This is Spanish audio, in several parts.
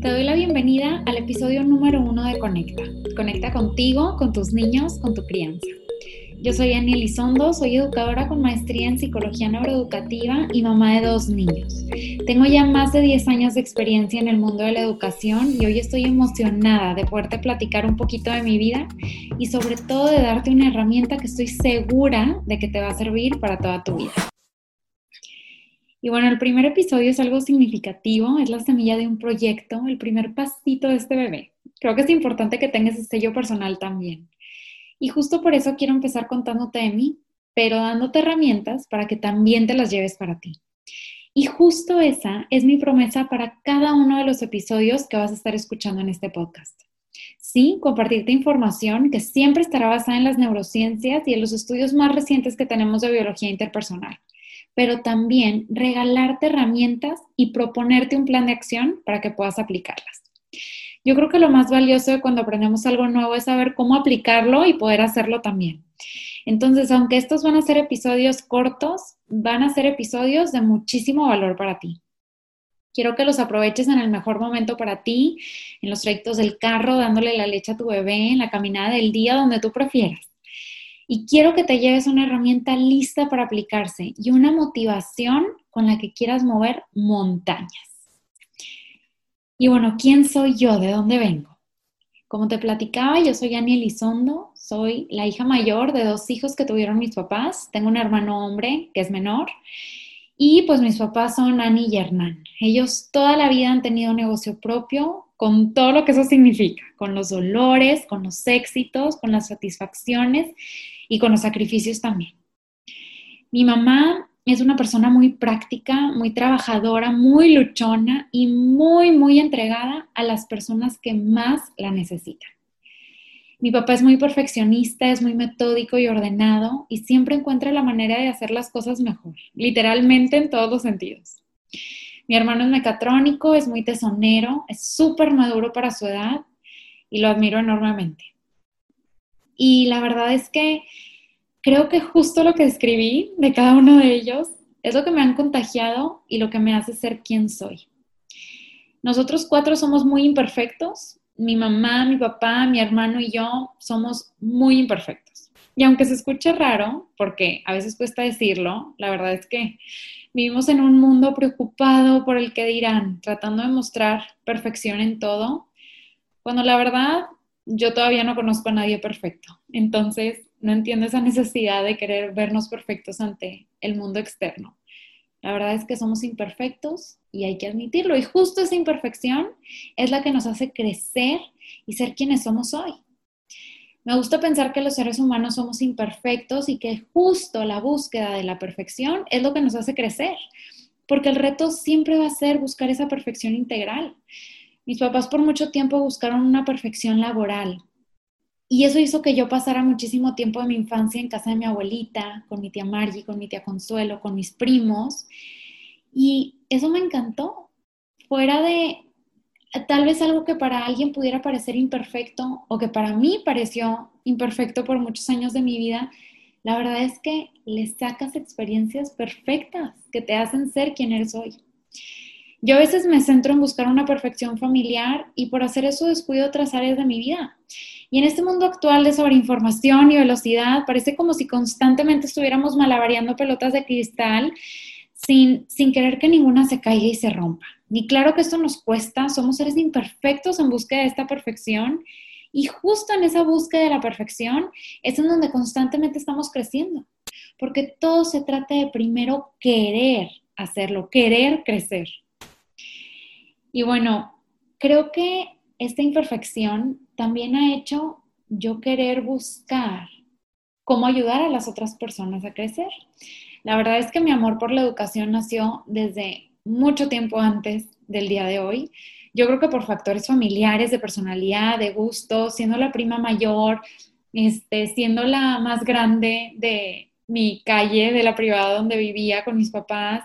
Te doy la bienvenida al episodio número uno de Conecta. Conecta contigo, con tus niños, con tu crianza. Yo soy Annie Elizondo, soy educadora con maestría en psicología neuroeducativa y mamá de dos niños. Tengo ya más de 10 años de experiencia en el mundo de la educación y hoy estoy emocionada de poderte platicar un poquito de mi vida y sobre todo de darte una herramienta que estoy segura de que te va a servir para toda tu vida. Y bueno, el primer episodio es algo significativo, es la semilla de un proyecto, el primer pasito de este bebé. Creo que es importante que tengas ese sello personal también. Y justo por eso quiero empezar contándote de mí, pero dándote herramientas para que también te las lleves para ti. Y justo esa es mi promesa para cada uno de los episodios que vas a estar escuchando en este podcast. Sí, compartirte información que siempre estará basada en las neurociencias y en los estudios más recientes que tenemos de biología interpersonal pero también regalarte herramientas y proponerte un plan de acción para que puedas aplicarlas. Yo creo que lo más valioso de cuando aprendemos algo nuevo es saber cómo aplicarlo y poder hacerlo también. Entonces, aunque estos van a ser episodios cortos, van a ser episodios de muchísimo valor para ti. Quiero que los aproveches en el mejor momento para ti, en los trayectos del carro, dándole la leche a tu bebé, en la caminada del día, donde tú prefieras. Y quiero que te lleves una herramienta lista para aplicarse y una motivación con la que quieras mover montañas. Y bueno, ¿quién soy yo? ¿De dónde vengo? Como te platicaba, yo soy Annie Elizondo, soy la hija mayor de dos hijos que tuvieron mis papás. Tengo un hermano hombre que es menor. Y pues mis papás son Annie y Hernán. Ellos toda la vida han tenido un negocio propio, con todo lo que eso significa, con los dolores, con los éxitos, con las satisfacciones y con los sacrificios también. Mi mamá es una persona muy práctica, muy trabajadora, muy luchona y muy, muy entregada a las personas que más la necesitan. Mi papá es muy perfeccionista, es muy metódico y ordenado y siempre encuentra la manera de hacer las cosas mejor, literalmente en todos los sentidos. Mi hermano es mecatrónico, es muy tesonero, es súper maduro para su edad y lo admiro enormemente. Y la verdad es que creo que justo lo que escribí de cada uno de ellos es lo que me han contagiado y lo que me hace ser quien soy. Nosotros cuatro somos muy imperfectos. Mi mamá, mi papá, mi hermano y yo somos muy imperfectos. Y aunque se escuche raro, porque a veces cuesta decirlo, la verdad es que vivimos en un mundo preocupado por el que dirán, tratando de mostrar perfección en todo, cuando la verdad yo todavía no conozco a nadie perfecto. Entonces, no entiendo esa necesidad de querer vernos perfectos ante el mundo externo. La verdad es que somos imperfectos y hay que admitirlo. Y justo esa imperfección es la que nos hace crecer y ser quienes somos hoy. Me gusta pensar que los seres humanos somos imperfectos y que justo la búsqueda de la perfección es lo que nos hace crecer, porque el reto siempre va a ser buscar esa perfección integral. Mis papás por mucho tiempo buscaron una perfección laboral. Y eso hizo que yo pasara muchísimo tiempo de mi infancia en casa de mi abuelita, con mi tía Margie, con mi tía Consuelo, con mis primos. Y eso me encantó. Fuera de tal vez algo que para alguien pudiera parecer imperfecto o que para mí pareció imperfecto por muchos años de mi vida, la verdad es que le sacas experiencias perfectas que te hacen ser quien eres hoy. Yo a veces me centro en buscar una perfección familiar y por hacer eso descuido otras áreas de mi vida. Y en este mundo actual de sobreinformación y velocidad, parece como si constantemente estuviéramos malabareando pelotas de cristal sin, sin querer que ninguna se caiga y se rompa. Y claro que esto nos cuesta, somos seres imperfectos en búsqueda de esta perfección y justo en esa búsqueda de la perfección es en donde constantemente estamos creciendo, porque todo se trata de primero querer hacerlo, querer crecer. Y bueno, creo que esta imperfección también ha hecho yo querer buscar cómo ayudar a las otras personas a crecer. La verdad es que mi amor por la educación nació desde mucho tiempo antes del día de hoy. Yo creo que por factores familiares, de personalidad, de gusto, siendo la prima mayor, este, siendo la más grande de mi calle, de la privada donde vivía con mis papás,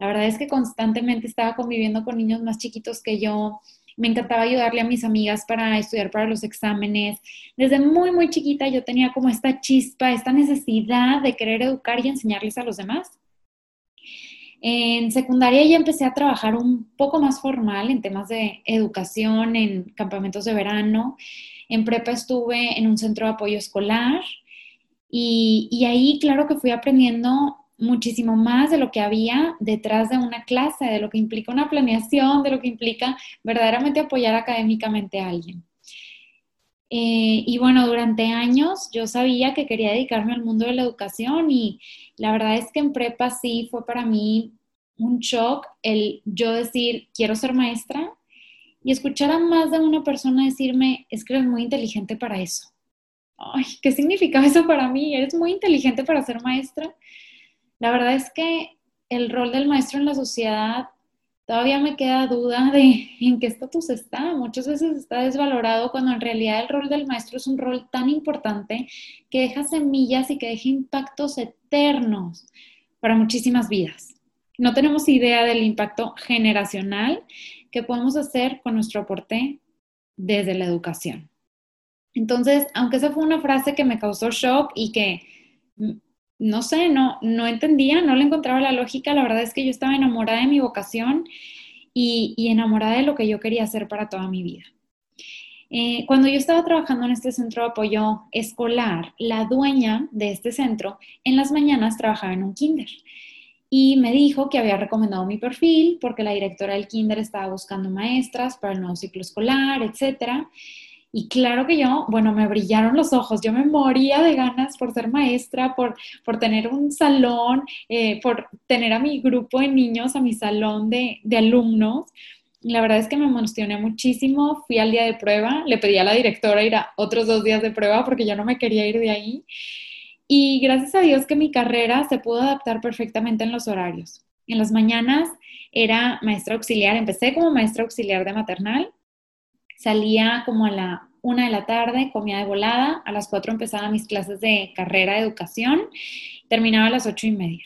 la verdad es que constantemente estaba conviviendo con niños más chiquitos que yo. Me encantaba ayudarle a mis amigas para estudiar para los exámenes. Desde muy, muy chiquita yo tenía como esta chispa, esta necesidad de querer educar y enseñarles a los demás. En secundaria ya empecé a trabajar un poco más formal en temas de educación, en campamentos de verano. En prepa estuve en un centro de apoyo escolar y, y ahí claro que fui aprendiendo muchísimo más de lo que había detrás de una clase, de lo que implica una planeación, de lo que implica verdaderamente apoyar académicamente a alguien. Eh, y bueno, durante años yo sabía que quería dedicarme al mundo de la educación y la verdad es que en prepa sí fue para mí un shock el yo decir, quiero ser maestra y escuchar a más de una persona decirme, es que eres muy inteligente para eso. Ay, ¿qué significa eso para mí? ¿Eres muy inteligente para ser maestra? La verdad es que el rol del maestro en la sociedad todavía me queda duda de en qué estatus está. Muchas veces está desvalorado cuando en realidad el rol del maestro es un rol tan importante que deja semillas y que deja impactos eternos para muchísimas vidas. No tenemos idea del impacto generacional que podemos hacer con nuestro aporte desde la educación. Entonces, aunque esa fue una frase que me causó shock y que no sé, no, no entendía, no le encontraba la lógica. La verdad es que yo estaba enamorada de mi vocación y, enamorada de lo que yo quería hacer para toda mi vida. Eh, cuando yo estaba trabajando en este centro de apoyo escolar, la dueña de este centro en las mañanas trabajaba en un kinder y me dijo que había recomendado mi perfil porque la directora del kinder estaba buscando maestras para el nuevo ciclo escolar, etcétera. Y claro que yo, bueno, me brillaron los ojos, yo me moría de ganas por ser maestra, por, por tener un salón, eh, por tener a mi grupo de niños, a mi salón de, de alumnos. La verdad es que me emocioné muchísimo, fui al día de prueba, le pedí a la directora ir a otros dos días de prueba porque yo no me quería ir de ahí. Y gracias a Dios que mi carrera se pudo adaptar perfectamente en los horarios. En las mañanas era maestra auxiliar, empecé como maestra auxiliar de maternal Salía como a la una de la tarde, comía de volada, a las cuatro empezaba mis clases de carrera de educación, terminaba a las ocho y media.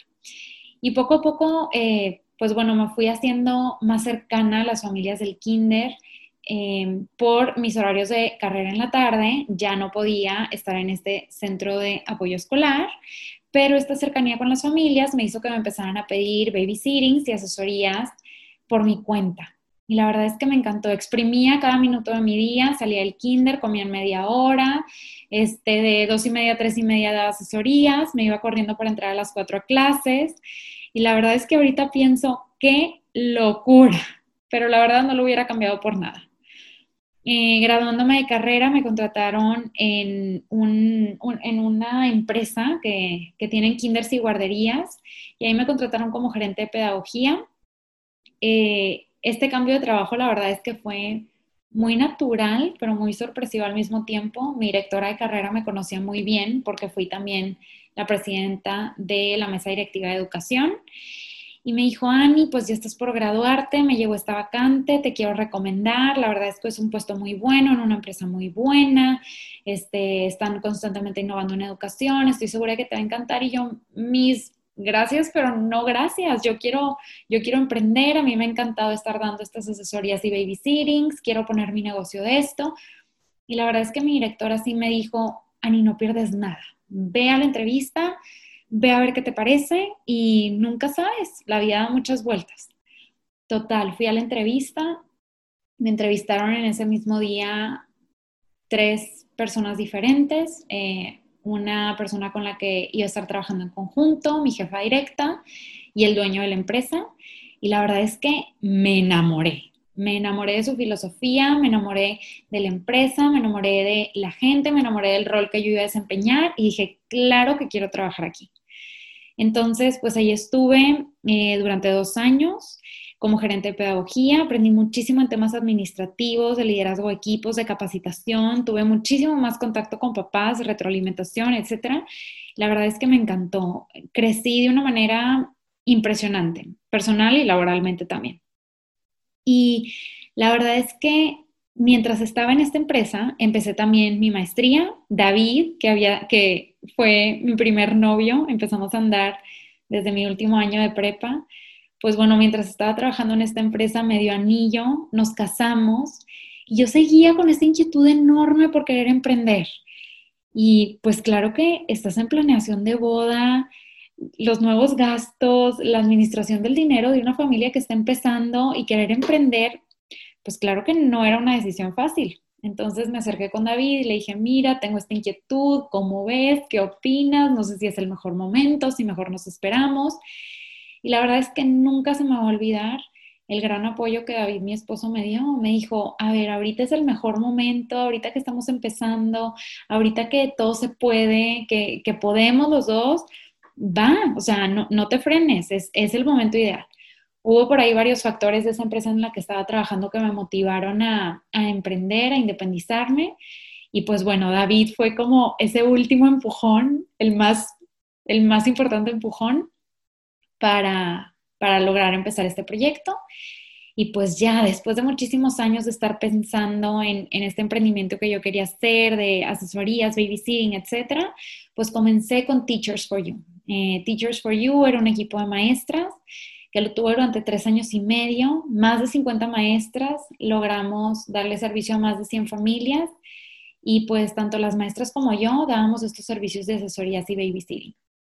Y poco a poco, eh, pues bueno, me fui haciendo más cercana a las familias del kinder. Em, por mis horarios de carrera en la tarde, ya no podía estar en este centro de apoyo escolar, pero esta cercanía con las familias me hizo que me empezaran a pedir babysittings y asesorías por mi cuenta. Y la verdad es que me encantó. Exprimía cada minuto de mi día, salía del kinder, comía en media hora, este, de dos y media a tres y media daba asesorías, me iba corriendo para entrar a las cuatro clases. Y la verdad es que ahorita pienso, qué locura, pero la verdad no lo hubiera cambiado por nada. Eh, graduándome de carrera, me contrataron en, un, en una empresa que, que tienen kinders y guarderías, y ahí me contrataron como gerente de pedagogía. Eh, este cambio de trabajo la verdad es que fue muy natural, pero muy sorpresivo al mismo tiempo. Mi directora de carrera me conocía muy bien porque fui también la presidenta de la mesa directiva de educación. Y me dijo, Ani, pues ya estás por graduarte, me llegó esta vacante, te quiero recomendar. La verdad es que es un puesto muy bueno, en una empresa muy buena. Este, están constantemente innovando en educación. Estoy segura que te va a encantar. Y yo, mis gracias, pero no gracias. Yo quiero, yo quiero emprender, a mí me ha encantado estar dando estas asesorías y babysittings, quiero poner mi negocio de esto. Y la verdad es que mi directora sí me dijo, Ani, no pierdes nada. Ve a la entrevista, ve a ver qué te parece y nunca sabes, la vida da muchas vueltas. Total, fui a la entrevista, me entrevistaron en ese mismo día tres personas diferentes. Eh, una persona con la que iba a estar trabajando en conjunto, mi jefa directa y el dueño de la empresa. Y la verdad es que me enamoré. Me enamoré de su filosofía, me enamoré de la empresa, me enamoré de la gente, me enamoré del rol que yo iba a desempeñar y dije, claro que quiero trabajar aquí. Entonces, pues ahí estuve eh, durante dos años como gerente de pedagogía, aprendí muchísimo en temas administrativos, de liderazgo de equipos, de capacitación, tuve muchísimo más contacto con papás, retroalimentación, etcétera. La verdad es que me encantó. Crecí de una manera impresionante, personal y laboralmente también. Y la verdad es que mientras estaba en esta empresa, empecé también mi maestría. David, que, había, que fue mi primer novio, empezamos a andar desde mi último año de prepa pues bueno, mientras estaba trabajando en esta empresa me dio anillo, nos casamos y yo seguía con esta inquietud enorme por querer emprender. Y pues claro que estás en planeación de boda, los nuevos gastos, la administración del dinero de una familia que está empezando y querer emprender, pues claro que no era una decisión fácil. Entonces me acerqué con David y le dije, mira, tengo esta inquietud, ¿cómo ves? ¿Qué opinas? No sé si es el mejor momento, si mejor nos esperamos. Y la verdad es que nunca se me va a olvidar el gran apoyo que David, mi esposo, me dio. Me dijo, a ver, ahorita es el mejor momento, ahorita que estamos empezando, ahorita que todo se puede, que, podemos los dos, va, o sea, no, no te frenes, es, es el momento ideal hubo por ahí varios factores de esa empresa en la que estaba trabajando que me motivaron a, emprender, a independizarme. Y pues bueno, David fue como ese último empujón, el más, el más importante empujón para, para lograr empezar este proyecto. Y pues ya después de muchísimos años de estar pensando en, este emprendimiento que yo quería hacer, de asesorías, babysitting, etcétera, pues comencé con Teachers for You. Eh, Teachers for You era un equipo de maestras que lo tuve durante tres años y medio, más de 50 maestras, logramos darle servicio a más de 100 familias y pues tanto las maestras como yo dábamos estos servicios de asesorías y babysitting.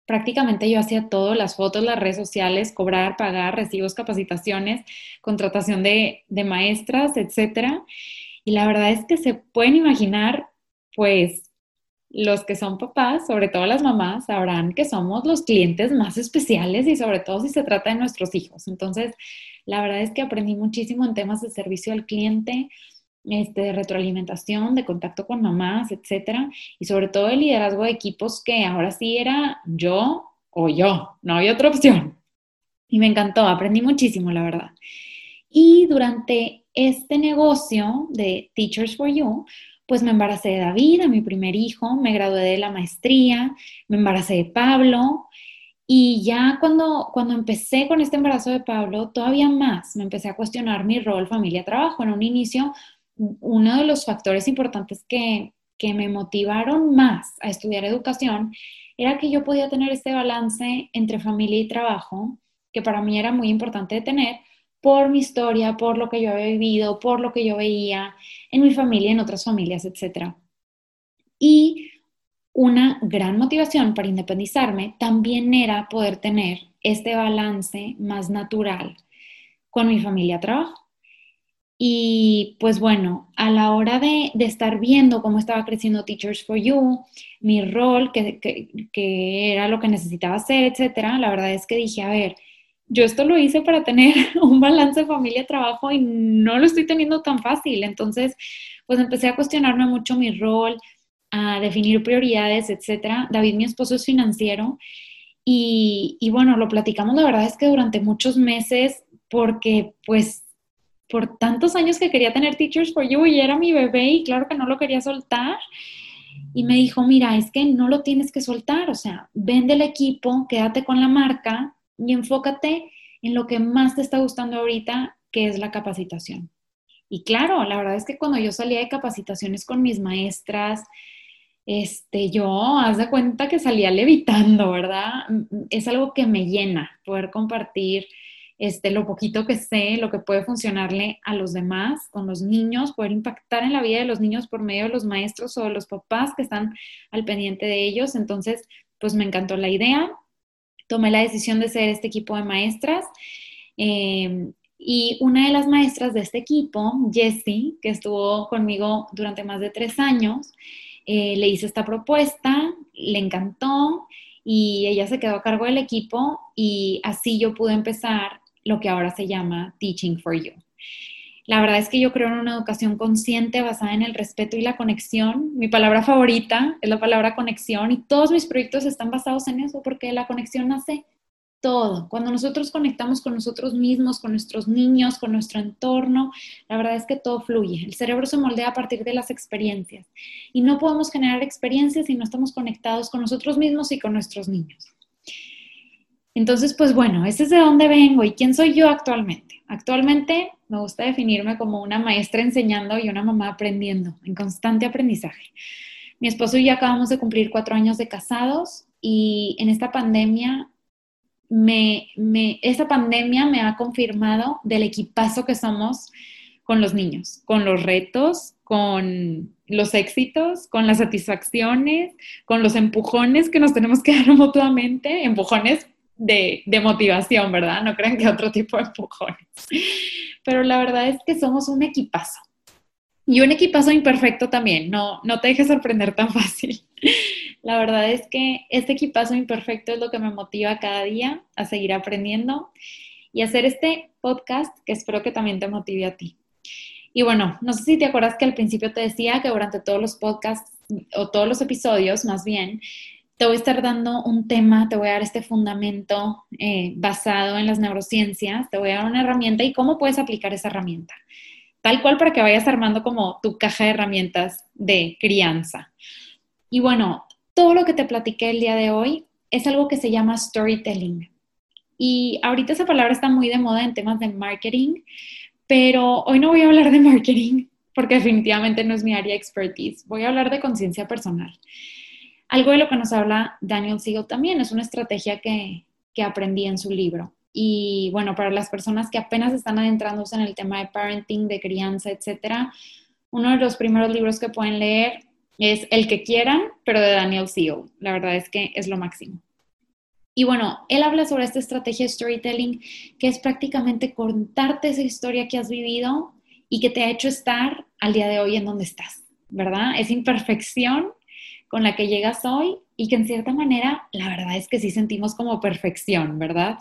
Prácticamente yo hacía todo, las fotos, las redes sociales, cobrar, pagar, recibos, capacitaciones, contratación de, maestras, etc. Y la verdad es que se pueden imaginar, pues, los que son papás, sobre todo las mamás, sabrán que somos los clientes más especiales y sobre todo si se trata de nuestros hijos. Entonces, la verdad es que aprendí muchísimo en temas de servicio al cliente, este, de retroalimentación, de contacto con mamás, etcétera, y sobre todo el liderazgo de equipos que ahora sí era yo o yo, no había otra opción. Y me encantó, aprendí muchísimo, la verdad. Y durante este negocio de Teachers for You, pues me embaracé de David, a mi primer hijo, me gradué de la maestría, me embaracé de Pablo y ya cuando, cuando empecé con este embarazo de Pablo, todavía más me empecé a cuestionar mi rol familia-trabajo. En un inicio, uno de los factores importantes que, que me motivaron más a estudiar educación era que yo podía tener este balance entre familia y trabajo, que para mí era muy importante de tener, por mi historia, por lo que yo había vivido, por lo que yo veía en mi familia, en otras familias, etc. Y una gran motivación para independizarme también era poder tener este balance más natural con mi familia trabajo. Y pues bueno, a la hora de, estar viendo cómo estaba creciendo Teachers for You, mi rol, que, que, era lo que necesitaba hacer, etcétera, la verdad es que dije, a ver, yo esto lo hice para tener un balance familia-trabajo y no lo estoy teniendo tan fácil. Entonces, pues empecé a cuestionarme mucho mi rol, a definir prioridades, etcétera. David, mi esposo, es financiero y, y bueno, lo platicamos, la verdad es que durante muchos meses, porque pues por tantos años que quería tener Teachers for You y era mi bebé y claro que no lo quería soltar. Y me dijo, mira, es que no lo tienes que soltar, o sea, vende el equipo, quédate con la marca y enfócate en lo que más te está gustando ahorita, que es la capacitación. Y claro, la verdad es que cuando yo salía de capacitaciones con mis maestras, este, yo, haz de cuenta que salía levitando, ¿verdad? Es algo que me llena poder compartir este, lo poquito que sé, lo que puede funcionarle a los demás, con los niños, poder impactar en la vida de los niños por medio de los maestros o de los papás que están al pendiente de ellos. Entonces, pues me encantó la idea tomé la decisión de ser este equipo de maestras. Em, y una de las maestras de este equipo, Jessie, que estuvo conmigo durante más de tres años, eh, le hice esta propuesta, le encantó y ella se quedó a cargo del equipo y así yo pude empezar lo que ahora se llama Teaching for You. La verdad es que yo creo en una educación consciente basada en el respeto y la conexión. Mi palabra favorita es la palabra conexión y todos mis proyectos están basados en eso porque la conexión hace todo. Cuando nosotros conectamos con nosotros mismos, con nuestros niños, con nuestro entorno, la verdad es que todo fluye. El cerebro se moldea a partir de las experiencias y no podemos generar experiencias si no estamos conectados con nosotros mismos y con nuestros niños. Entonces, pues bueno, ese es de dónde vengo y quién soy yo actualmente. Actualmente me gusta definirme como una maestra enseñando y una mamá aprendiendo, en constante aprendizaje. Mi esposo y yo acabamos de cumplir cuatro años de casados y en esta pandemia, me, me, esta pandemia me ha confirmado del equipazo que somos con los niños, con los retos, con los éxitos, con las satisfacciones, con los empujones que nos tenemos que dar mutuamente, empujones de, motivación, ¿verdad? No crean que otro tipo de empujones. Pero la verdad es que somos un equipazo. Y un equipazo imperfecto también, no, no te dejes sorprender tan fácil. La verdad es que este equipazo imperfecto es lo que me motiva cada día a seguir aprendiendo y hacer este podcast que espero que también te motive a ti. Y bueno, no sé si te acuerdas que al principio te decía que durante todos los podcasts o todos los episodios, más bien, te voy a estar dando un tema, te voy a dar este fundamento eh, basado en las neurociencias, te voy a dar una herramienta y cómo puedes aplicar esa herramienta tal cual para que vayas armando como tu caja de herramientas de crianza. Y bueno, todo lo que te platiqué el día de hoy es algo que se llama storytelling. Y ahorita esa palabra está muy de moda en temas de marketing, pero hoy no voy a hablar de marketing porque definitivamente no es mi área de expertise. Voy a hablar de conciencia personal. Algo de lo que nos habla Daniel Siegel también es una estrategia que, que aprendí en su libro. Y bueno, para las personas que apenas están adentrándose en el tema de parenting, de crianza, etcétera, uno de los primeros libros que pueden leer es El que quieran, pero de Daniel Siegel. La verdad es que es lo máximo. Y bueno, él habla sobre esta estrategia de storytelling, que es prácticamente contarte esa historia que has vivido y que te ha hecho estar al día de hoy en donde estás, ¿verdad? Es imperfección con la que llegas hoy y que en cierta manera, la verdad es que sí sentimos como perfección, ¿verdad?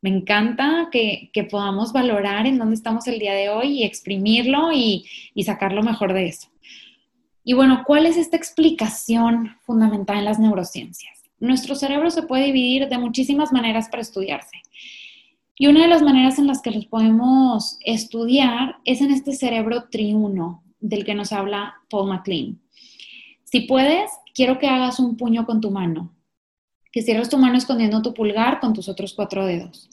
Me encanta que, podamos valorar en dónde estamos el día de hoy y exprimirlo y, y sacar lo mejor de eso. Y bueno, ¿cuál es esta explicación fundamental en las neurociencias? Nuestro cerebro se puede dividir de muchísimas maneras para estudiarse. Y una de las maneras en las que los podemos estudiar es en este cerebro triuno del que nos habla Paul MacLean. Si puedes, quiero que hagas un puño con tu mano que cierres tu mano escondiendo tu pulgar con tus otros cuatro dedos.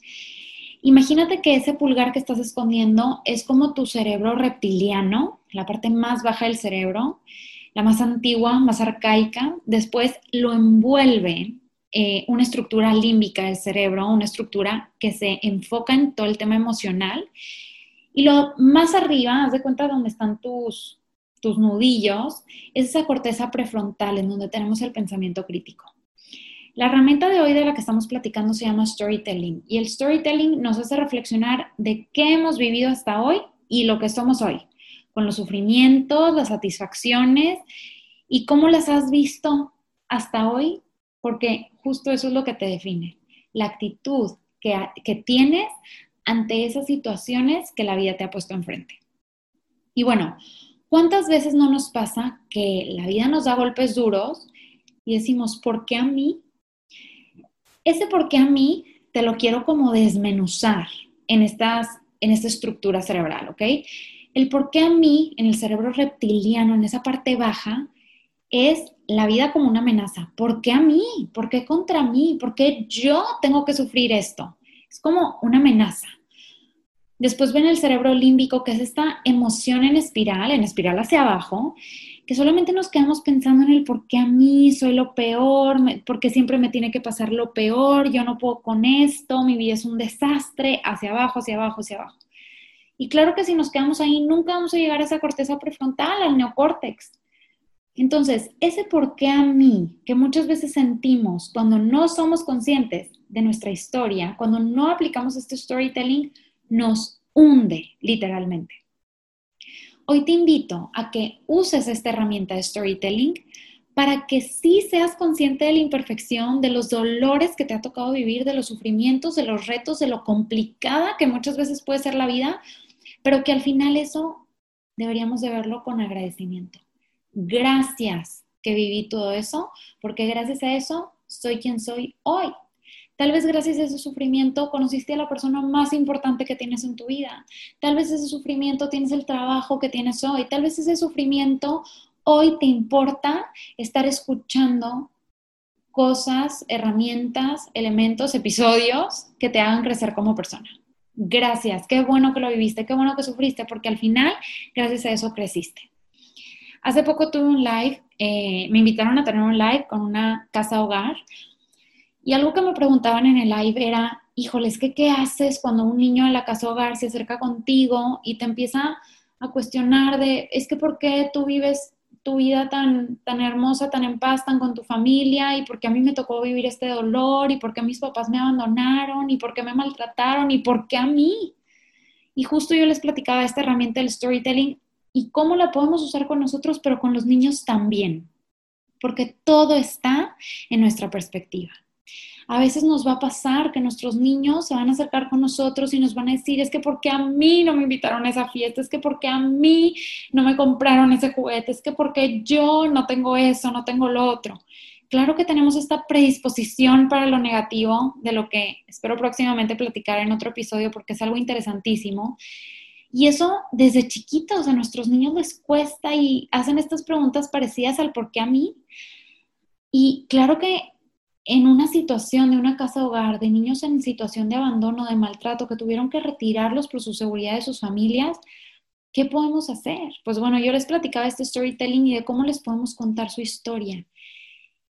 Imagínate que ese pulgar que estás escondiendo es como tu cerebro reptiliano, la parte más baja del cerebro, la más antigua, más arcaica. Después lo envuelve eh, una estructura límbica del cerebro, una estructura que se enfoca en todo el tema emocional. Y lo más arriba, haz de cuenta donde están tus, tus nudillos, es esa corteza prefrontal en donde tenemos el pensamiento crítico. La herramienta de hoy de la que estamos platicando se llama storytelling y el storytelling nos hace reflexionar de qué hemos vivido hasta hoy y lo que somos hoy, con los sufrimientos, las satisfacciones y cómo las has visto hasta hoy, porque justo eso es lo que te define, la actitud que, que tienes ante esas situaciones que la vida te ha puesto enfrente. Y bueno, ¿cuántas veces no nos pasa que la vida nos da golpes duros y decimos, ¿por qué a mí? ese por qué a mí te lo quiero como desmenuzar en, estas, en esta estructura cerebral, ¿ok? El por qué a mí, en el cerebro reptiliano, en esa parte baja, es la vida como una amenaza. ¿Por qué a mí? ¿Por qué contra mí? ¿Por qué yo tengo que sufrir esto? Es como una amenaza. Después ven el cerebro límbico, que es esta emoción en espiral, en espiral hacia abajo, que solamente nos quedamos pensando en el por qué a mí soy lo peor, por qué siempre me tiene que pasar lo peor, yo no puedo con esto, mi vida es un desastre, hacia abajo, hacia abajo, hacia abajo. Y claro que si nos quedamos ahí, nunca vamos a llegar a esa corteza prefrontal, al neocórtex. Entonces, ese por qué a mí, que muchas veces sentimos cuando no somos conscientes de nuestra historia, cuando no aplicamos este storytelling, nos hunde literalmente. Hoy te invito a que uses esta herramienta de storytelling para que sí seas consciente de la imperfección, de los dolores que te ha tocado vivir, de los sufrimientos, de los retos, de lo complicada que muchas veces puede ser la vida, pero que al final eso deberíamos de verlo con agradecimiento. Gracias que viví todo eso, porque gracias a eso soy quien soy hoy. Tal vez gracias a ese sufrimiento conociste a la persona más importante que tienes en tu vida. Tal vez ese sufrimiento tienes el trabajo que tienes hoy. Tal vez ese sufrimiento hoy te importa estar escuchando cosas, herramientas, elementos, episodios que te hagan crecer como persona. Gracias, qué bueno que lo viviste, qué bueno que sufriste, porque al final, gracias a eso creciste. Hace poco tuve un live, eh, me invitaron a tener un live con una casa hogar y algo que me preguntaban en el live era, híjole, ¿qué haces cuando un niño de la casa hogar se acerca contigo y te empieza a cuestionar de, es que ¿por qué tú vives tu vida tan, tan hermosa, tan en paz, tan con tu familia, y por qué a mí me tocó vivir este dolor, y por qué mis papás me abandonaron, y por qué me maltrataron, y por qué a mí. Y justo yo les platicaba esta herramienta del storytelling y cómo la podemos usar con nosotros, pero con los niños también, porque todo está en nuestra perspectiva. A veces nos va a pasar que nuestros niños se van a acercar con nosotros y nos van a decir, es que porque a mí no me invitaron a esa fiesta, es que porque a mí no me compraron ese juguete, es que porque yo no tengo eso, no tengo lo otro. Claro que tenemos esta predisposición para lo negativo, de lo que espero próximamente platicar en otro episodio porque es algo interesantísimo. Y eso desde chiquitos a nuestros niños les cuesta y hacen estas preguntas parecidas al por qué a mí. Y claro que en una situación de una casa hogar, de niños en situación de abandono, de maltrato, que tuvieron que retirarlos por su seguridad de sus familias, ¿qué podemos hacer? Pues bueno, yo les platicaba este storytelling y de cómo les podemos contar su historia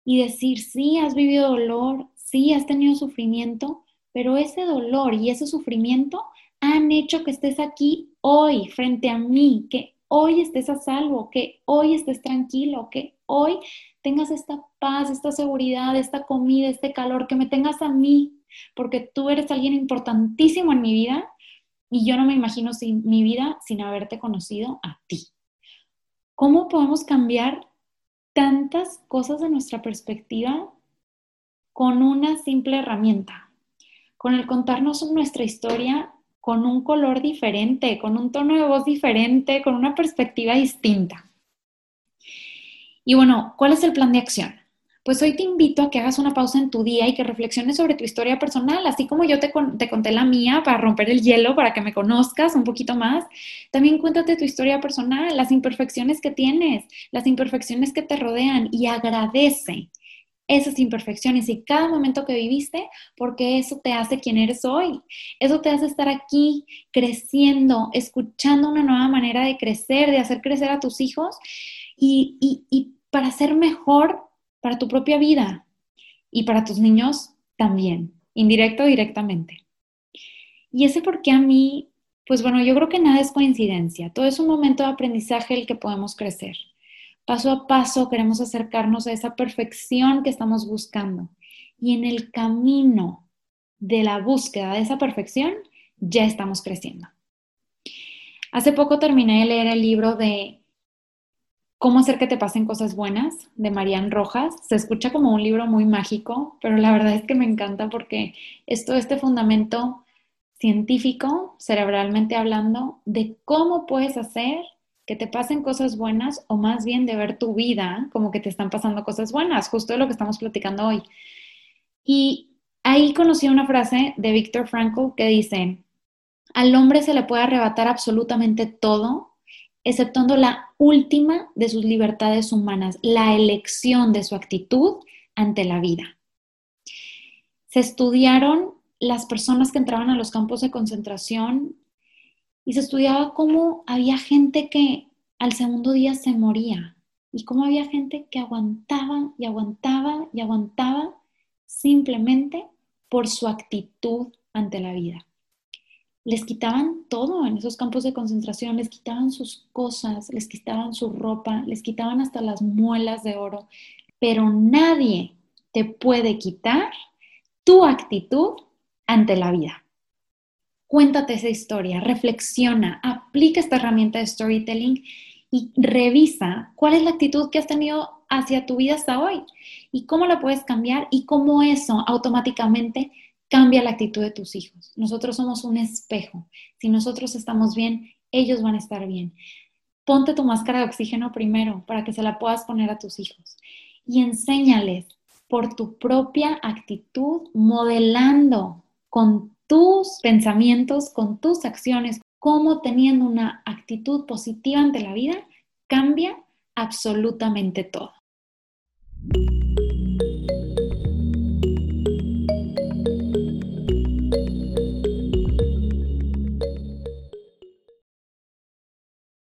y decir, sí, has vivido dolor, sí, has tenido sufrimiento, pero ese dolor y ese sufrimiento han hecho que estés aquí hoy frente a mí, que hoy estés a salvo, que hoy estés tranquilo, que hoy tengas esta paz, esta seguridad, esta comida, este calor, que me tengas a mí, porque tú eres alguien importantísimo en mi vida y yo no me imagino sin mi vida sin haberte conocido a ti. ¿Cómo podemos cambiar tantas cosas de nuestra perspectiva con una simple herramienta? Con el contarnos nuestra historia con un color diferente, con un tono de voz diferente, con una perspectiva distinta. Y bueno, ¿cuál es el plan de acción? Pues hoy te invito a que hagas una pausa en tu día y que reflexiones sobre tu historia personal, así como yo te, te, conté la mía para romper el hielo, para que me conozcas un poquito más. También cuéntate tu historia personal, las imperfecciones que tienes, las imperfecciones que te rodean y agradece esas imperfecciones y cada momento que viviste, porque eso te hace quien eres hoy. Eso te hace estar aquí creciendo, escuchando una nueva manera de crecer, de hacer crecer a tus hijos y, para ser mejor para tu propia vida y para tus niños también, indirecto o directamente. Y ese por qué a mí, pues bueno, yo creo que nada es coincidencia, todo es un momento de aprendizaje el que podemos crecer. Paso a paso queremos acercarnos a esa perfección que estamos buscando. Y en el camino de la búsqueda de esa perfección, ya estamos creciendo. Hace poco terminé de leer el libro de Cómo hacer que te pasen cosas buenas de Marian Rojas. Se escucha como un libro muy mágico, pero la verdad es que me encanta porque es todo este fundamento científico, cerebralmente hablando, de cómo puedes hacer que te pasen cosas buenas o más bien de ver tu vida como que te están pasando cosas buenas, justo de lo que estamos platicando hoy. Y ahí conocí una frase de Viktor Frankl que dice, al hombre se le puede arrebatar absolutamente todo exceptuando la última de sus libertades humanas, la elección de su actitud ante la vida. Se estudiaron las personas que entraban a los campos de concentración y se estudiaba cómo había gente que al segundo día se moría y cómo había gente que aguantaba y aguantaba y aguantaba simplemente por su actitud ante la vida les quitaban todo en esos campos de concentración, les quitaban sus cosas, les quitaban su ropa, les quitaban hasta las muelas de oro, pero nadie te puede quitar tu actitud ante la vida. Cuéntate esa historia, reflexiona, aplica esta herramienta de storytelling y revisa cuál es la actitud que has tenido hacia tu vida hasta hoy y cómo la puedes cambiar y cómo eso automáticamente cambia la actitud de tus hijos. Nosotros somos un espejo. Si nosotros estamos bien, ellos van a estar bien. Ponte tu máscara de oxígeno primero para que se la puedas poner a tus hijos y enséñales por tu propia actitud, modelando con tus pensamientos, con tus acciones, cómo teniendo una actitud positiva ante la vida, cambia absolutamente todo.